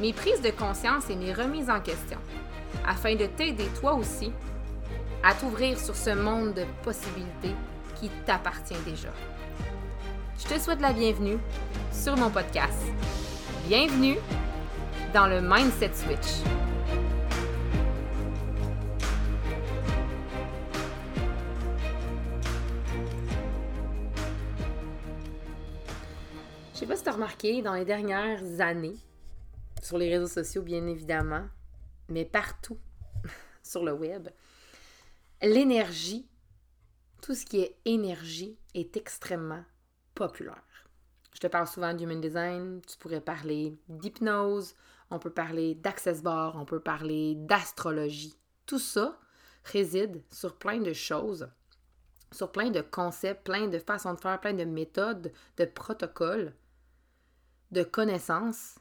mes prises de conscience et mes remises en question, afin de t'aider toi aussi à t'ouvrir sur ce monde de possibilités qui t'appartient déjà. Je te souhaite la bienvenue sur mon podcast. Bienvenue dans le Mindset Switch. Je sais pas si tu as remarqué dans les dernières années, sur les réseaux sociaux bien évidemment, mais partout sur le web, l'énergie, tout ce qui est énergie est extrêmement populaire. Je te parle souvent d'human design, tu pourrais parler d'hypnose, on peut parler d'access bar, on peut parler d'astrologie. Tout ça réside sur plein de choses, sur plein de concepts, plein de façons de faire, plein de méthodes, de protocoles, de connaissances,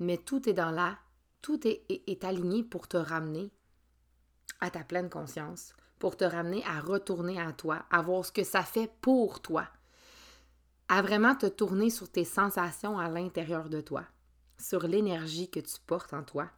mais tout est dans là, tout est, est, aligné pour te ramener à ta pleine conscience, pour te ramener à retourner à toi, à voir ce que ça fait pour toi, à vraiment te tourner sur tes sensations à l'intérieur de toi, sur l'énergie que tu portes en toi,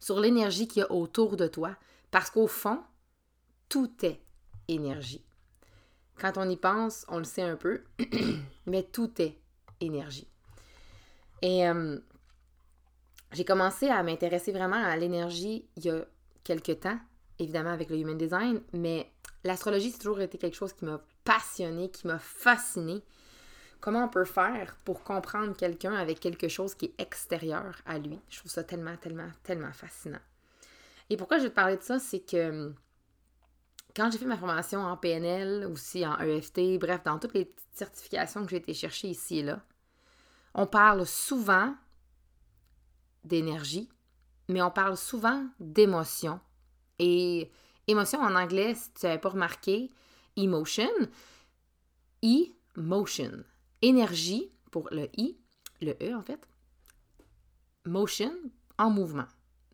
sur l'énergie qu'il y a autour de toi, parce qu'au fond, tout est énergie. Quand on y pense, on le sait un peu, mais tout est énergie. Et euh, j'ai commencé à m'intéresser vraiment à l'énergie il y a quelques temps, évidemment avec le Human Design, mais l'astrologie, c'est toujours été quelque chose qui m'a passionné, qui m'a fasciné. Comment on peut faire pour comprendre quelqu'un avec quelque chose qui est extérieur à lui? Je trouve ça tellement, tellement, tellement fascinant. Et pourquoi je vais te parler de ça, c'est que quand j'ai fait ma formation en PNL, aussi en EFT, bref, dans toutes les certifications que j'ai été chercher ici et là, on parle souvent d'énergie, mais on parle souvent d'émotion. Et émotion en anglais, si tu n'avais pas remarqué, emotion, e-motion. Énergie pour le I, le E en fait, motion en mouvement.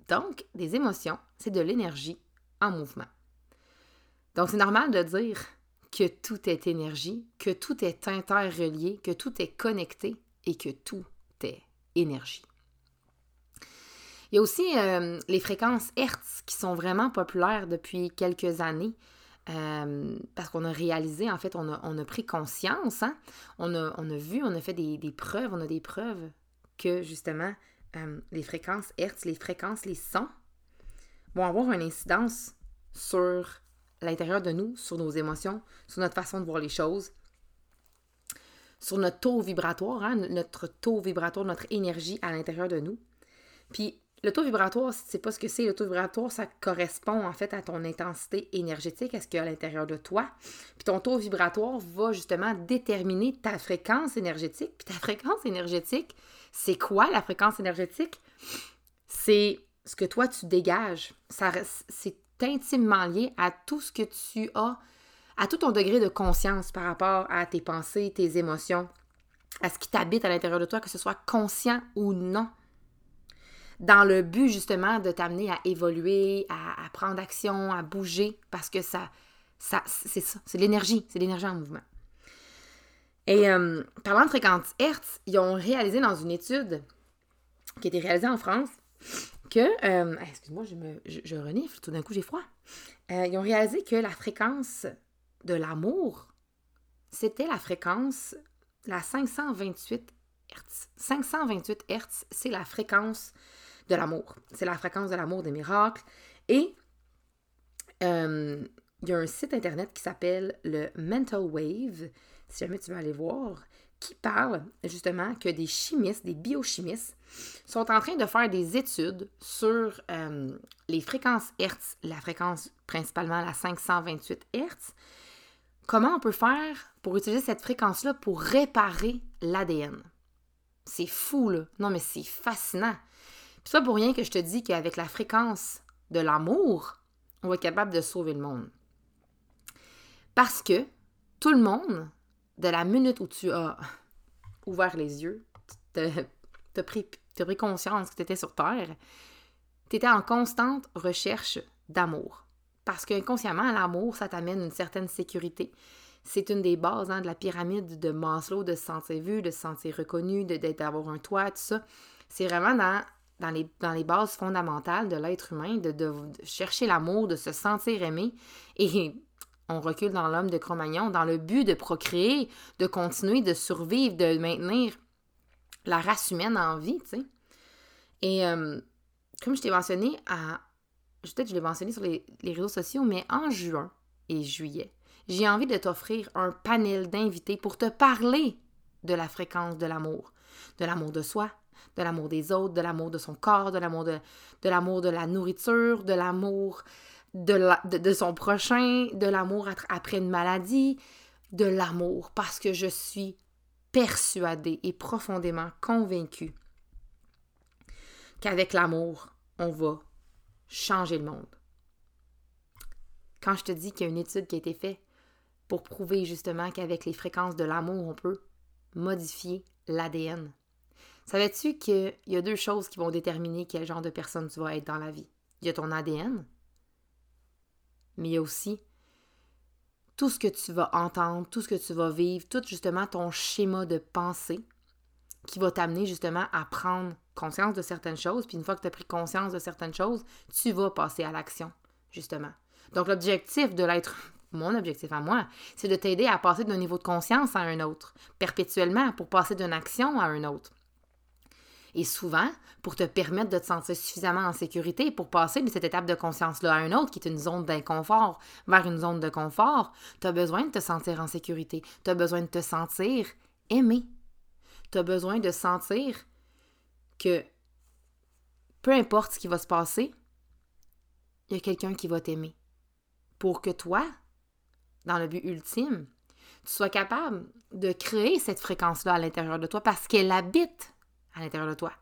Donc, des émotions, c'est de l'énergie en mouvement. Donc, c'est normal de dire que tout est énergie, que tout est interrelié, que tout est connecté et que tout est énergie. Il y a aussi euh, les fréquences Hertz qui sont vraiment populaires depuis quelques années. Euh, parce qu'on a réalisé, en fait, on a, on a pris conscience, hein? on, a, on, a, vu, on a fait des, des, preuves, on a des preuves que justement euh, les fréquences Hertz, les fréquences, les sons vont avoir une incidence sur l'intérieur de nous, sur nos émotions, sur notre façon de voir les choses, sur notre taux vibratoire, hein? notre taux vibratoire, notre énergie à l'intérieur de nous. Puis le taux vibratoire, si tu sais pas ce que c'est, le taux vibratoire, ça correspond en fait à ton intensité énergétique, à ce qu'il y a à l'intérieur de toi. Puis ton taux vibratoire va justement déterminer ta fréquence énergétique. Puis ta fréquence énergétique, c'est quoi la fréquence énergétique? C'est ce que toi tu dégages. C'est intimement lié à tout ce que tu as, à tout ton degré de conscience par rapport à tes pensées, tes émotions, à ce qui t'habite à l'intérieur de toi, que ce soit conscient ou non dans le but justement de t'amener à évoluer, à, prendre action, à bouger, parce que ça, ça c'est ça, c'est l'énergie, c'est l'énergie en mouvement. Et euh, parlant de fréquence Hertz, ils ont réalisé dans une étude qui a été réalisée en France que, euh, excuse-moi, je, je, renifle, tout d'un coup j'ai froid. Euh, ils ont réalisé que la fréquence de l'amour, c'était la fréquence, la 528 Hertz. 528 Hertz, c'est la fréquence de l'amour. C'est la fréquence de l'amour des miracles. Et euh, il y a un site internet qui s'appelle le Mental Wave, si jamais tu veux aller voir, qui parle justement que des chimistes, des biochimistes, sont en train de faire des études sur euh, les fréquences Hertz, la fréquence principalement la 528 Hertz. Comment on peut faire pour utiliser cette fréquence-là pour réparer l'ADN? C'est fou, là. Non, mais c'est fascinant. C'est pour rien que je te dis qu'avec la fréquence de l'amour, on va être capable de sauver le monde. Parce que tout le monde, de la minute où tu as ouvert les yeux, tu as pris, pris conscience que tu étais sur Terre, tu étais en constante recherche d'amour. Parce qu'inconsciemment, l'amour, ça t'amène une certaine sécurité. C'est une des bases hein, de la pyramide de Maslow, de se sentir vu, de se sentir reconnu, d'avoir un toit, tout ça. C'est vraiment dans, dans, les, bases fondamentales de l'être humain, de, chercher l'amour, de se sentir aimé. Et on recule dans l'homme de Cro-Magnon dans le but de procréer, de continuer, de survivre, de maintenir la race humaine en vie, tu sais. Et euh, comme je t'ai mentionné, peut-être je l'ai mentionné sur les, réseaux sociaux, mais en juin et juillet, j'ai envie de t'offrir un panel d'invités pour te parler de la fréquence de l'amour, de l'amour de soi, de l'amour des autres, de l'amour de son corps, de l'amour de, la nourriture, de l'amour de, de, son prochain, de l'amour après une maladie, de l'amour, parce que je suis persuadée et profondément convaincue qu'avec l'amour, on va changer le monde. Quand je te dis qu'il y a une étude qui a été faite pour prouver justement qu'avec les fréquences de l'amour, on peut modifier l'ADN. Savais-tu qu'il y a deux choses qui vont déterminer quel genre de personne tu vas être dans la vie? Il y a ton ADN, mais il y a aussi tout ce que tu vas entendre, tout ce que tu vas vivre, tout justement ton schéma de pensée qui va t'amener justement à prendre conscience de certaines choses. Puis une fois que tu as pris conscience de certaines choses, tu vas passer à l'action, justement. Donc l'objectif de l'être, mon objectif à moi, c'est de t'aider à passer d'un niveau de conscience à un autre, perpétuellement, pour passer d'une action à un autre. Et souvent, pour te permettre de te sentir suffisamment en sécurité pour passer de cette étape de conscience-là à une autre, qui est une zone d'inconfort, vers une zone de confort, tu as besoin de te sentir en sécurité. Tu as besoin de te sentir aimé. Tu as besoin de sentir que peu importe ce qui va se passer, il y a quelqu'un qui va t'aimer. Pour que toi, dans le but ultime, tu sois capable de créer cette fréquence-là à l'intérieur de toi parce qu'elle habite à l'intérieur de toi.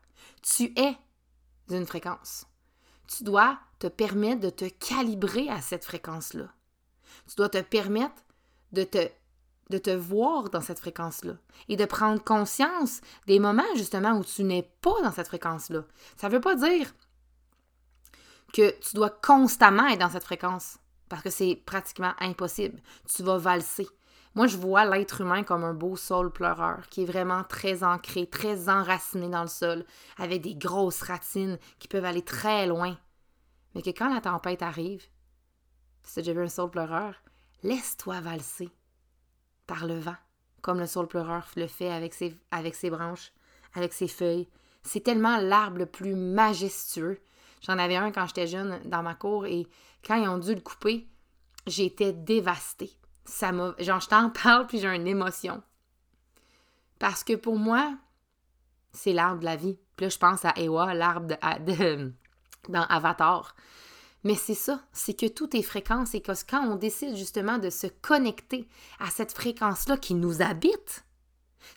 Tu es d'une fréquence. Tu dois te permettre de te calibrer à cette fréquence-là. Tu dois te permettre de te, de te voir dans cette fréquence-là et de prendre conscience des moments justement où tu n'es pas dans cette fréquence-là. Ça ne veut pas dire que tu dois constamment être dans cette fréquence parce que c'est pratiquement impossible. Tu vas valser. Moi, je vois l'être humain comme un beau sol pleureur qui est vraiment très ancré, très enraciné dans le sol, avec des grosses racines qui peuvent aller très loin. Mais que quand la tempête arrive, si tu un sol pleureur, laisse-toi valser par le vent, comme le sol pleureur le fait avec ses, avec ses branches, avec ses feuilles. C'est tellement l'arbre le plus majestueux. J'en avais un quand j'étais jeune dans ma cour et quand ils ont dû le couper, j'étais dévastée ça. Genre, je t'en parle puis j'ai une émotion. Parce que pour moi, c'est l'arbre de la vie. Puis là, je pense à Ewa, l'arbre de, dans Avatar. Mais c'est ça, c'est que tout est fréquence et que quand on décide justement de se connecter à cette fréquence-là qui nous habite,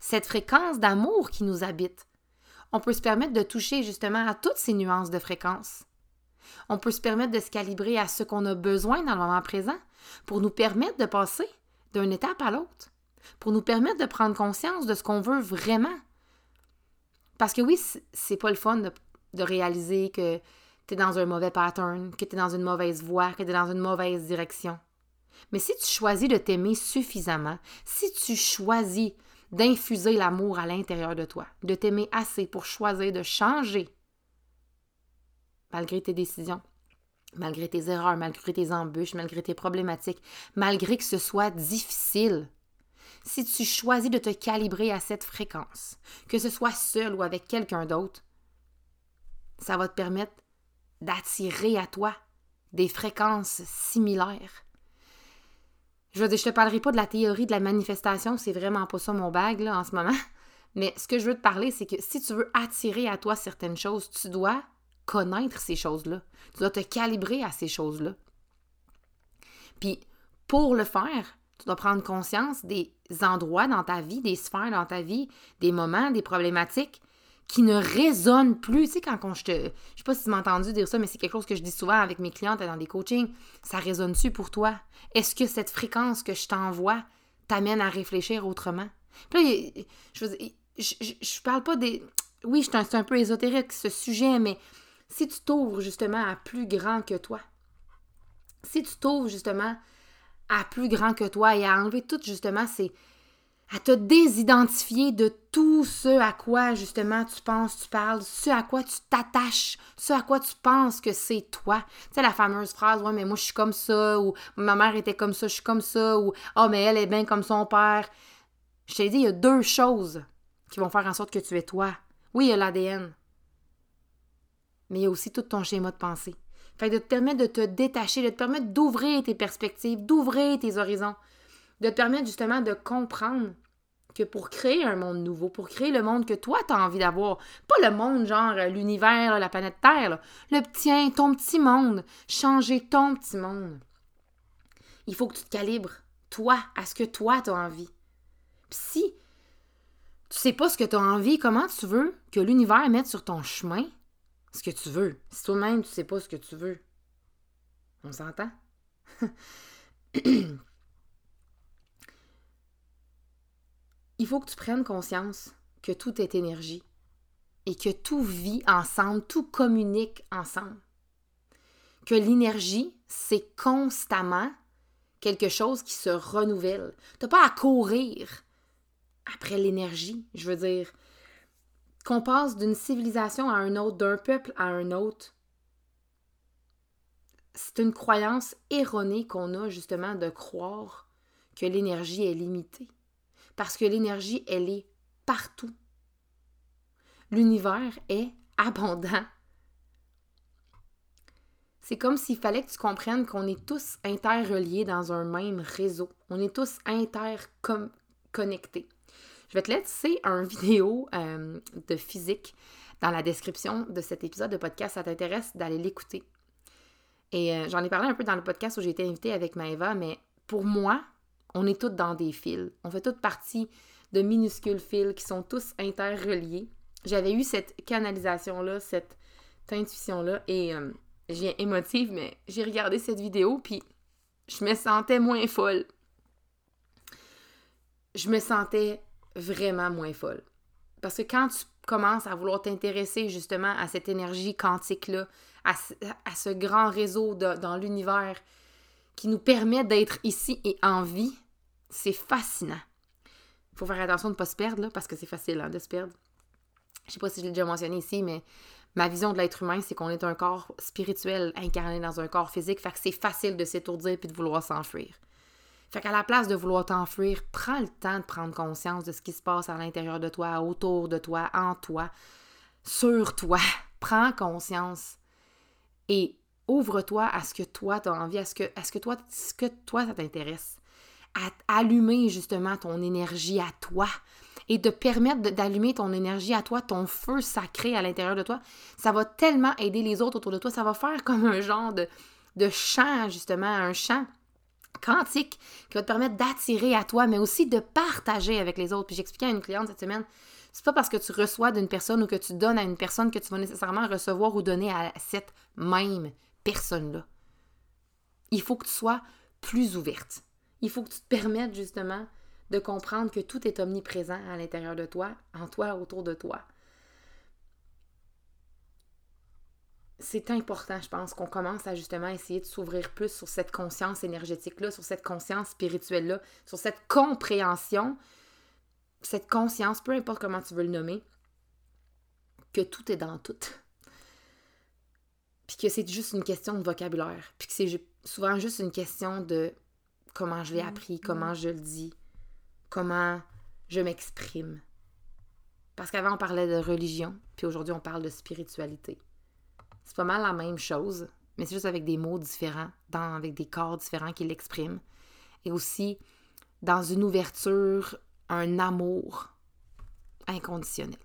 cette fréquence d'amour qui nous habite, on peut se permettre de toucher justement à toutes ces nuances de fréquence. On peut se permettre de se calibrer à ce qu'on a besoin dans le moment présent pour nous permettre de passer d'une étape à l'autre, pour nous permettre de prendre conscience de ce qu'on veut vraiment. Parce que oui, c'est pas le fun de, réaliser que tu es dans un mauvais pattern, que tu es dans une mauvaise voie, que tu es dans une mauvaise direction. Mais si tu choisis de t'aimer suffisamment, si tu choisis d'infuser l'amour à l'intérieur de toi, de t'aimer assez pour choisir de changer malgré tes décisions, malgré tes erreurs, malgré tes embûches, malgré tes problématiques, malgré que ce soit difficile. Si tu choisis de te calibrer à cette fréquence, que ce soit seul ou avec quelqu'un d'autre, ça va te permettre d'attirer à toi des fréquences similaires. Je veux dire, je te parlerai pas de la théorie de la manifestation, c'est vraiment pas ça mon bague là, en ce moment. Mais ce que je veux te parler, c'est que si tu veux attirer à toi certaines choses, tu dois connaître ces choses-là. Tu dois te calibrer à ces choses-là. Puis, pour le faire, tu dois prendre conscience des endroits dans ta vie, des sphères dans ta vie, des moments, des problématiques qui ne résonne plus. Tu sais, quand je te. Je sais pas si tu m'as entendu dire ça, mais c'est quelque chose que je dis souvent avec mes clientes dans des coachings. Ça résonne-tu pour toi? Est-ce que cette fréquence que je t'envoie t'amène à réfléchir autrement? Puis là, je, je, je, parle pas des. Oui, c'est un, peu ésotérique ce sujet, mais si tu t'ouvres justement à plus grand que toi, si tu t'ouvres justement à plus grand que toi et à enlever tout justement ces, à te désidentifier de tout ce à quoi justement tu penses, tu parles, ce à quoi tu t'attaches, ce à quoi tu penses que c'est toi. Tu sais, la fameuse phrase, ouais, mais moi je suis comme ça, ou ma mère était comme ça, je suis comme ça, ou oh, mais elle est bien comme son père. Je t'ai dit, il y a deux choses qui vont faire en sorte que tu es toi. Oui, il y a l'ADN, mais il y a aussi tout ton schéma de pensée. Fait de te permettre de te détacher, de te permettre d'ouvrir tes perspectives, d'ouvrir tes horizons, de te permettre justement de comprendre que pour créer un monde nouveau, pour créer le monde que toi tu as envie d'avoir, pas le monde genre euh, l'univers, la planète Terre, le tien, ton petit monde, changer ton petit monde. Il faut que tu te calibres, toi, à ce que toi tu as envie. Puis si tu sais pas ce que tu as envie, comment tu veux que l'univers mette sur ton chemin ce que tu veux. Si toi-même, tu sais pas ce que tu veux. On s'entend? Il faut que tu prennes conscience que tout est énergie et que tout vit ensemble, tout communique ensemble. Que l'énergie, c'est constamment quelque chose qui se renouvelle. Tu n'as pas à courir après l'énergie. Je veux dire, qu'on passe d'une civilisation à un autre, d'un peuple à un autre, c'est une croyance erronée qu'on a justement de croire que l'énergie est limitée. Parce que l'énergie, elle est partout. L'univers est abondant. C'est comme s'il fallait que tu comprennes qu'on est tous interreliés dans un même réseau. On est tous interconnectés. Je vais te laisser un vidéo euh, de physique dans la description de cet épisode de podcast. Ça t'intéresse d'aller l'écouter. Et euh, j'en ai parlé un peu dans le podcast où j'ai été invitée avec Maëva, mais pour moi, on est toutes dans des fils. On fait toutes partie de minuscules fils qui sont tous interreliés. J'avais eu cette canalisation-là, cette intuition-là, et euh, viens émotive, mais j'ai regardé cette vidéo, puis je me sentais moins folle. Je me sentais vraiment moins folle. Parce que quand tu commences à vouloir t'intéresser justement à cette énergie quantique-là, à, ce grand réseau dans l'univers qui nous permet d'être ici et en vie, c'est fascinant. Il faut faire attention de ne pas se perdre, là, parce que c'est facile hein, de se perdre. Je sais pas si je l'ai déjà mentionné ici, mais ma vision de l'être humain, c'est qu'on est un corps spirituel incarné dans un corps physique, fait que c'est facile de s'étourdir puis de vouloir s'enfuir. Fait qu'à la place de vouloir t'enfuir, prends le temps de prendre conscience de ce qui se passe à l'intérieur de toi, autour de toi, en toi, sur toi. Prends conscience et ouvre-toi à ce que toi tu as envie, à ce que, à ce que toi, ce que toi ça t'intéresse. À allumer justement ton énergie à toi et de permettre d'allumer ton énergie à toi, ton feu sacré à l'intérieur de toi, ça va tellement aider les autres autour de toi. Ça va faire comme un genre de, de chant, justement, un chant quantique qui va te permettre d'attirer à toi, mais aussi de partager avec les autres. Puis j'expliquais à une cliente cette semaine, c'est pas parce que tu reçois d'une personne ou que tu donnes à une personne que tu vas nécessairement recevoir ou donner à cette même personne-là. Il faut que tu sois plus ouverte. Il faut que tu te permettes justement de comprendre que tout est omniprésent à l'intérieur de toi, en toi, autour de toi. C'est important, je pense, qu'on commence à justement essayer de s'ouvrir plus sur cette conscience énergétique-là, sur cette conscience spirituelle-là, sur cette compréhension, cette conscience, peu importe comment tu veux le nommer, que tout est dans tout. Puis que c'est juste une question de vocabulaire. Puis que c'est souvent juste une question de comment je l'ai mm, appris, comment mm. je le dis, comment je m'exprime. Parce qu'avant, on parlait de religion, puis aujourd'hui, on parle de spiritualité. C'est pas mal la même chose, mais c'est juste avec des mots différents, dans, avec des corps différents qui l'expriment. Et aussi dans une ouverture, un amour inconditionnel.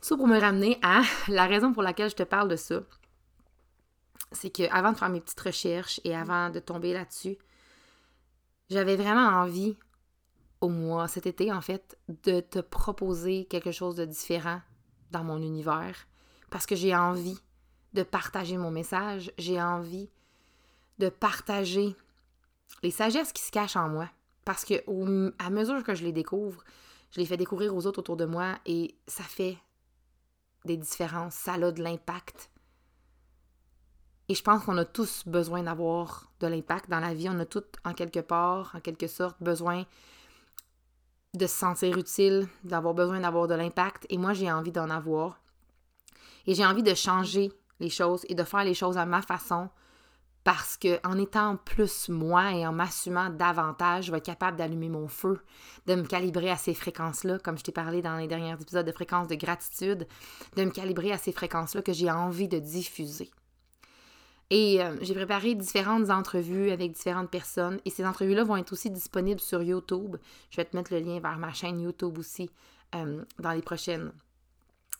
Ça pour me ramener à la raison pour laquelle je te parle de ça, c'est que avant de faire mes petites recherches et avant de tomber là-dessus, j'avais vraiment envie au mois, cet été en fait, de te proposer quelque chose de différent dans mon univers parce que j'ai envie de partager mon message, j'ai envie de partager les sagesses qui se cachent en moi. Parce que à mesure que je les découvre, je les fais découvrir aux autres autour de moi et ça fait des différences, ça a de l'impact. Et je pense qu'on a tous besoin d'avoir de l'impact dans la vie. On a tous, en quelque part, en quelque sorte, besoin de se sentir utile, d'avoir besoin d'avoir de l'impact. Et moi, j'ai envie d'en avoir. Et j'ai envie de changer les choses et de faire les choses à ma façon parce que en étant plus moi et en m'assumant davantage, je vais être capable d'allumer mon feu, de me calibrer à ces fréquences-là, comme je t'ai parlé dans les derniers épisodes de fréquences de gratitude, de me calibrer à ces fréquences-là que j'ai envie de diffuser. Et euh, j'ai préparé différentes entrevues avec différentes personnes et ces entrevues-là vont être aussi disponibles sur YouTube. Je vais te mettre le lien vers ma chaîne YouTube aussi euh, dans les prochaines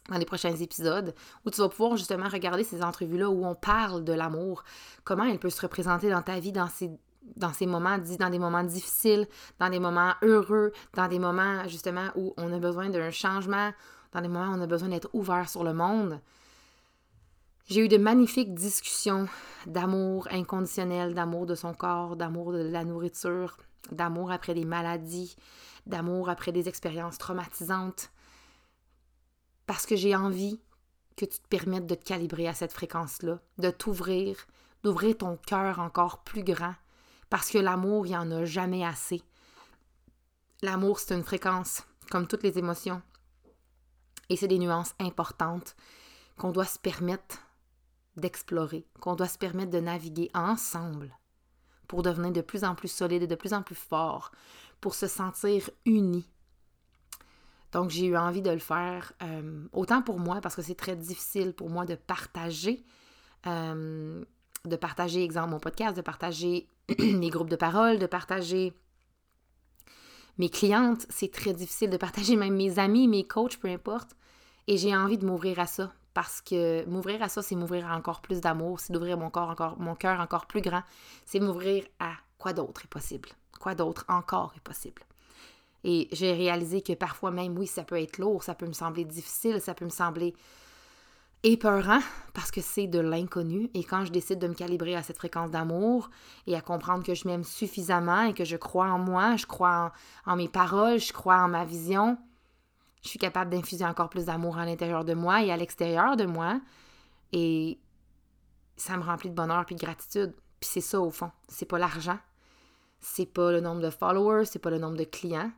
dans les prochains épisodes, où tu vas pouvoir justement regarder ces entrevues-là où on parle de l'amour, comment elle peut se représenter dans ta vie dans ces, dans des moments difficiles, dans des moments heureux, dans des moments justement où on a besoin d'un changement, dans des moments où on a besoin d'être ouvert sur le monde. J'ai eu de magnifiques discussions d'amour inconditionnel, d'amour de son corps, d'amour de la nourriture, d'amour après des maladies, d'amour après des expériences traumatisantes, parce que j'ai envie que tu te permettes de te calibrer à cette fréquence-là, de t'ouvrir, d'ouvrir ton cœur encore plus grand, parce que l'amour, il n'y en a jamais assez. L'amour, c'est une fréquence, comme toutes les émotions, et c'est des nuances importantes qu'on doit se permettre d'explorer, qu'on doit se permettre de naviguer ensemble pour devenir de plus en plus solide et de plus en plus fort, pour se sentir unis, donc, j'ai eu envie de le faire, euh, autant pour moi, parce que c'est très difficile pour moi de partager, euh, de partager, exemple, mon podcast, de partager mes groupes de parole, de partager mes clientes. C'est très difficile de partager même mes amis, mes coachs, peu importe. Et j'ai envie de m'ouvrir à ça, parce que m'ouvrir à ça, c'est m'ouvrir à encore plus d'amour, c'est d'ouvrir mon corps encore, mon cœur encore plus grand, c'est m'ouvrir à quoi d'autre est possible, quoi d'autre encore est possible. Et j'ai réalisé que parfois même, oui, ça peut être lourd, ça peut me sembler difficile, ça peut me sembler épeurant parce que c'est de l'inconnu. Et quand je décide de me calibrer à cette fréquence d'amour et à comprendre que je m'aime suffisamment et que je crois en moi, je crois en, mes paroles, je crois en ma vision, je suis capable d'infuser encore plus d'amour à l'intérieur de moi et à l'extérieur de moi. Et ça me remplit de bonheur puis de gratitude. Puis c'est ça au fond. C'est pas l'argent. C'est pas le nombre de followers, c'est pas le nombre de clients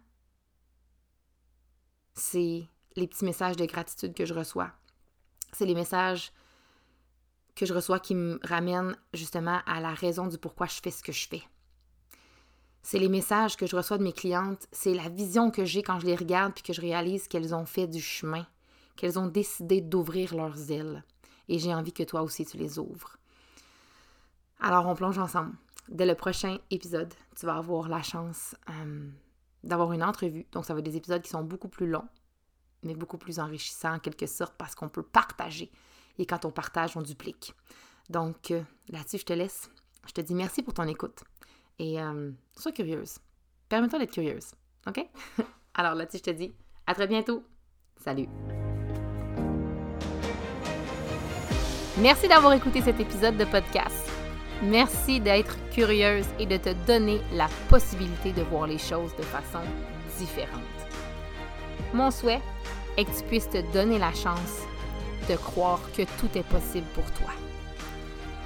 c'est les petits messages de gratitude que je reçois. C'est les messages que je reçois qui me ramènent justement à la raison du pourquoi je fais ce que je fais. C'est les messages que je reçois de mes clientes, c'est la vision que j'ai quand je les regarde puis que je réalise qu'elles ont fait du chemin, qu'elles ont décidé d'ouvrir leurs ailes. Et j'ai envie que toi aussi tu les ouvres. Alors on plonge ensemble. Dès le prochain épisode, tu vas avoir la chance euh, d'avoir une entrevue. Donc, ça va être des épisodes qui sont beaucoup plus longs, mais beaucoup plus enrichissants en quelque sorte parce qu'on peut partager. Et quand on partage, on duplique. Donc, euh, là-dessus, je te laisse. Je te dis merci pour ton écoute. Et euh, sois curieuse. Permets-toi d'être curieuse. OK? Alors là-dessus, je te dis à très bientôt. Salut! Merci d'avoir écouté cet épisode de podcast. Merci d'être curieuse et de te donner la possibilité de voir les choses de façon différente. Mon souhait est que tu puisses te donner la chance de croire que tout est possible pour toi.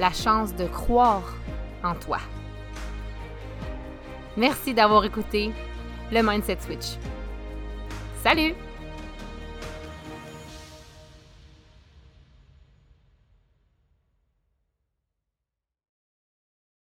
La chance de croire en toi. Merci d'avoir écouté le Mindset Switch. Salut!